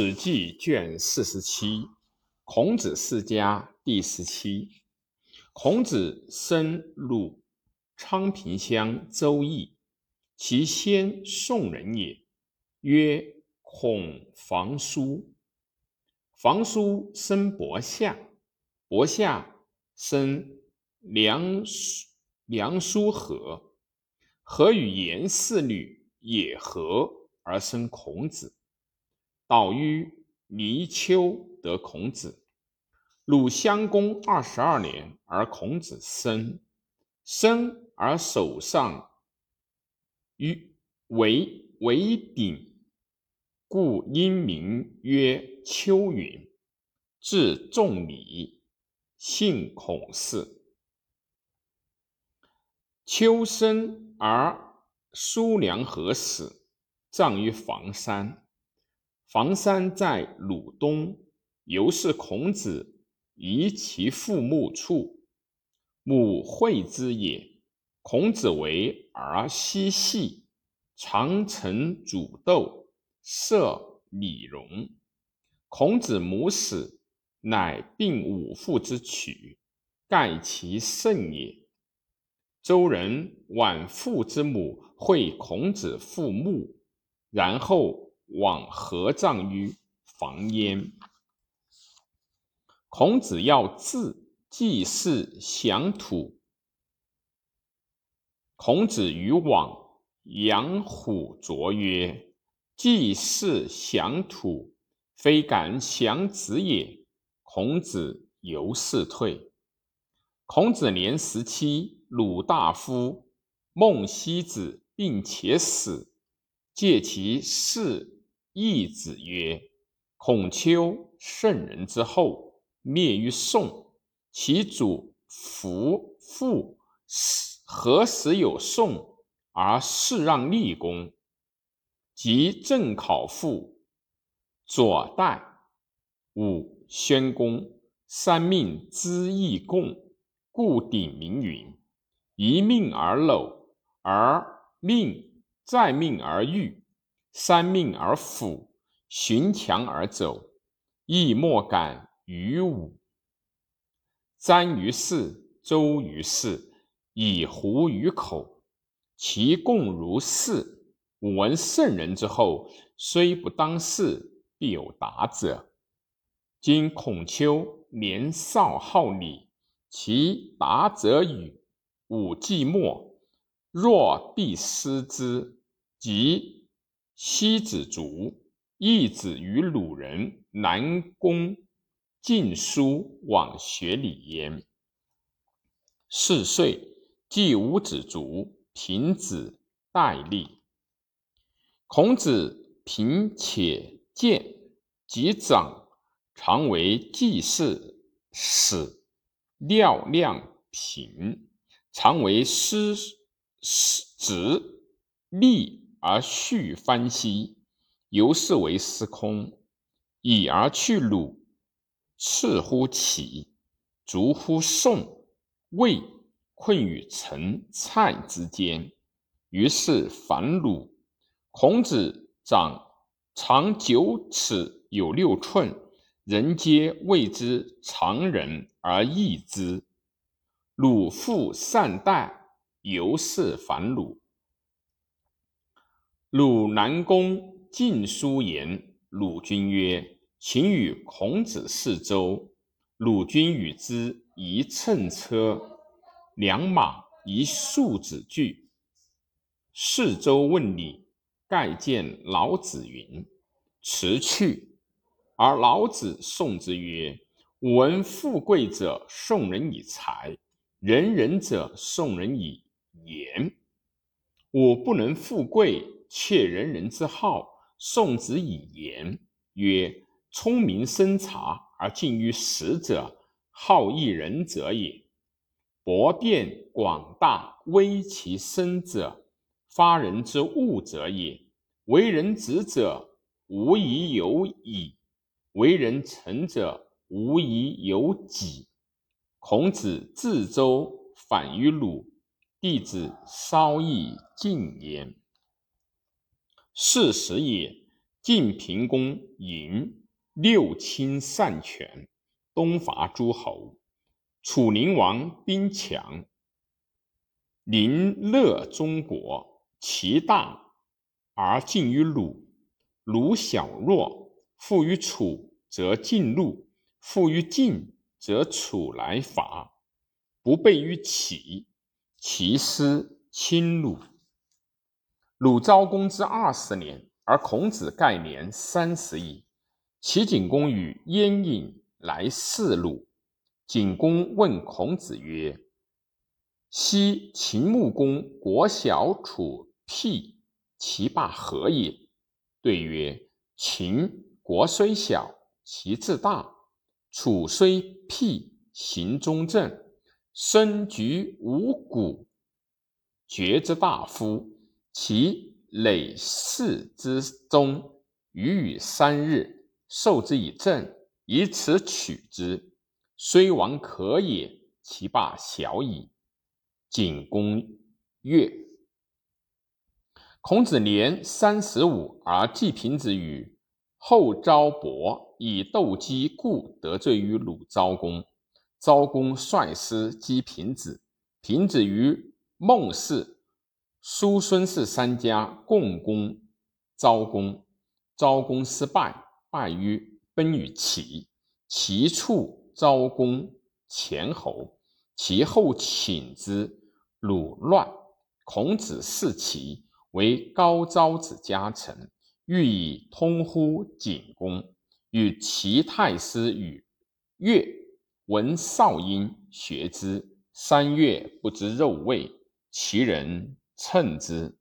史记》卷四十七，孔子世家第十七。孔子生鲁昌平乡周邑，其先宋人也，曰孔房叔。房叔生伯夏，伯夏生梁梁叔和，和与颜氏女也和而生孔子。导于泥丘得孔子，鲁襄公二十二年，而孔子生，生而手上于为为鼎，故因名曰丘云。至仲尼，姓孔氏。丘生而叔梁和死，葬于房山。房山在鲁东，由是孔子移其父墓处，母惠之也。孔子为儿嬉戏，常乘煮豆，射李荣。孔子母死，乃并五父之曲，盖其甚也。周人晚父之母，会孔子父墓，然后。往合葬于房焉。孔子要自祭祀降土。孔子与往养虎卓曰：“祭祀降土，非敢降子也。”孔子由是退。孔子年十七，鲁大夫孟西子病且死，借其事。义子曰：“孔丘圣人之后，灭于宋。其祖父父何时有宋而世让立功？即正考父左代武宣公三命之义共，故鼎名云：一命而耨，而命再命而育。”三命而辅，循墙而走，亦莫敢于武。瞻于市，周于市，以狐于口，其共如是。吾闻圣人之后，虽不当世，必有达者。今孔丘年少好礼，其达者与？吾既莫，若必失之，即。西子卒，义子与鲁人南宫晋书往学礼焉。四岁，季五子卒，平子代立。孔子贫且贱，及长，常为祭祀使，料量平，常为师子立。而续翻兮，由是为司空。已而去鲁，次乎齐，逐乎宋，魏困于陈、蔡之间，于是反鲁。孔子长长九尺有六寸，人皆谓之常人而异之。鲁父善待，由是反鲁。鲁南公晋书言鲁君曰：“请与孔子四周。”鲁君与之一乘车，两马，一束子具。四周问礼，盖见老子云：“辞去。”而老子送之曰：“闻富贵者送人以财，仁人者送人以言。我不能富贵。”窃人人之好，宋子以言曰：“聪明生察而近于实者，好义人者也。博辩广大，微其身者，发人之物者也。为人直者，无以有矣；为人臣者，无以有己。”孔子自周反于鲁，弟子稍亦进焉。是时也，晋平公嬴六亲擅权，东伐诸侯。楚灵王兵强，临乐中国，其大而近于鲁。鲁小弱，复于楚，则近怒；复于晋，则楚来伐。不备于齐，齐师侵鲁。鲁昭公之二十年，而孔子盖年三十矣。齐景公与燕尹来视鲁。景公问孔子曰：“昔秦穆公国小楚辟，其霸何也？”对曰：“秦国虽小，其志大；楚虽辟，行中正。身居五谷，爵之大夫，其累世之中，余与三日，受之以政，以此取之。”虽王可也，其霸小矣。景公曰：“孔子年三十五，而季平子与后昭伯以斗鸡，故得罪于鲁昭公。昭公率师击平子，平子于孟氏、叔孙氏三家共攻昭公，昭公失败，败于奔于齐，齐处。”昭公前侯，其后请之。鲁乱，孔子视其为高昭子家臣，欲以通乎景公。与齐太师与乐闻少阴，学之。三月不知肉味，其人称之。